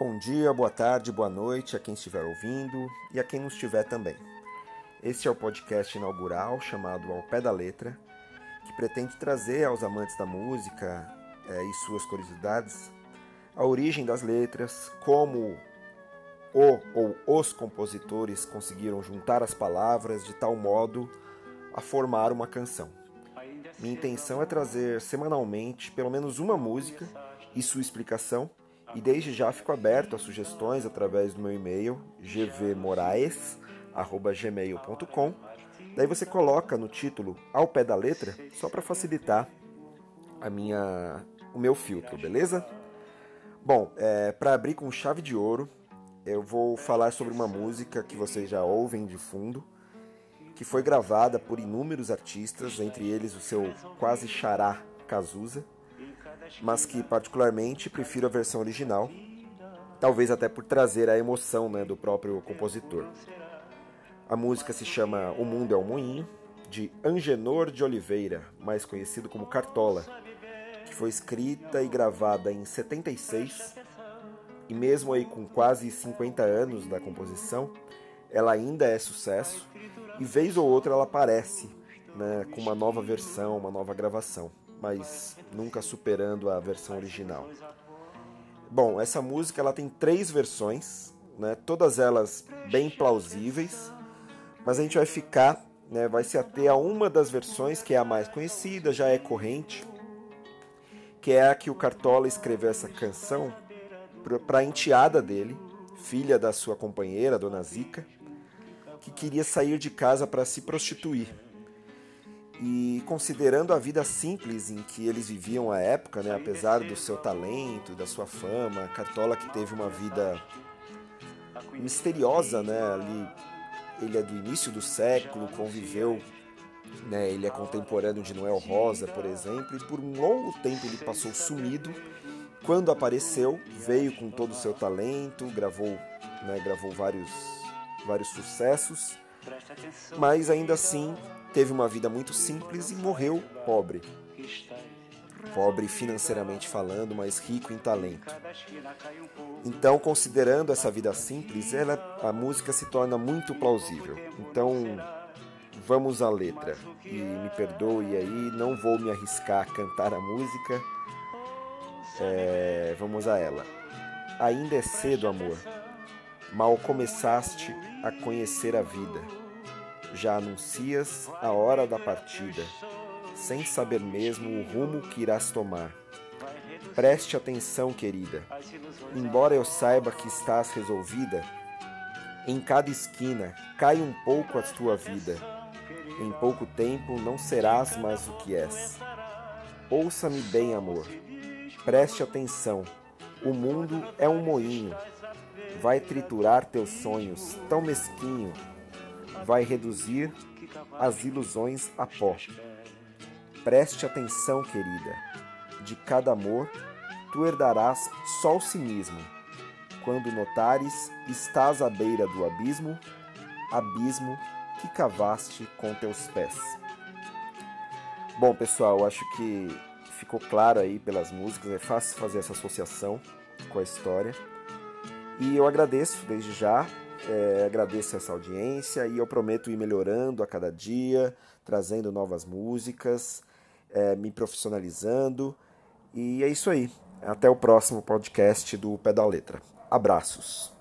Bom dia, boa tarde, boa noite a quem estiver ouvindo e a quem não estiver também. Este é o podcast inaugural chamado Ao Pé da Letra, que pretende trazer aos amantes da música é, e suas curiosidades a origem das letras, como o ou os compositores conseguiram juntar as palavras de tal modo a formar uma canção. Minha intenção é trazer semanalmente pelo menos uma música e sua explicação e desde já fico aberto a sugestões através do meu e-mail gvmoraes@gmail.com. Daí você coloca no título ao pé da letra, só para facilitar a minha o meu filtro, beleza? Bom, é, para abrir com chave de ouro, eu vou falar sobre uma música que vocês já ouvem de fundo, que foi gravada por inúmeros artistas, entre eles o seu quase xará Cazuza mas que particularmente prefiro a versão original, talvez até por trazer a emoção né, do próprio compositor. A música se chama O Mundo é um Moinho, de Angenor de Oliveira, mais conhecido como Cartola, que foi escrita e gravada em 76, e mesmo aí com quase 50 anos da composição, ela ainda é sucesso, e vez ou outra ela aparece né, com uma nova versão, uma nova gravação mas nunca superando a versão original. Bom, essa música ela tem três versões, né, todas elas bem plausíveis, mas a gente vai ficar, né, vai se ater a uma das versões que é a mais conhecida, já é corrente, que é a que o Cartola escreveu essa canção para a enteada dele, filha da sua companheira, Dona Zica, que queria sair de casa para se prostituir. E considerando a vida simples em que eles viviam à época, né, apesar do seu talento, da sua fama, Cartola que teve uma vida misteriosa, né, ali ele é do início do século, conviveu, né, ele é contemporâneo de Noel Rosa, por exemplo, e por um longo tempo ele passou sumido. Quando apareceu, veio com todo o seu talento, gravou, né, gravou vários, vários sucessos, mas ainda assim teve uma vida muito simples e morreu pobre. Pobre financeiramente falando, mas rico em talento. Então, considerando essa vida simples, ela, a música se torna muito plausível. Então, vamos à letra. E me perdoe aí, não vou me arriscar a cantar a música. É, vamos a ela. Ainda é cedo, amor. Mal começaste a conhecer a vida já anuncias a hora da partida, sem saber mesmo o rumo que irás tomar. Preste atenção, querida. Embora eu saiba que estás resolvida, em cada esquina cai um pouco a tua vida. Em pouco tempo não serás mais o que és. Ouça-me bem, amor. Preste atenção. O mundo é um moinho. Vai triturar teus sonhos, tão mesquinho vai reduzir as ilusões a pó. Preste atenção, querida. De cada amor, tu herdarás só o cinismo. Quando notares, estás à beira do abismo, abismo que cavaste com teus pés. Bom, pessoal, acho que ficou claro aí pelas músicas, é fácil fazer essa associação com a história. E eu agradeço desde já é, agradeço essa audiência e eu prometo ir melhorando a cada dia, trazendo novas músicas, é, me profissionalizando. E é isso aí. Até o próximo podcast do Pedal Letra. Abraços.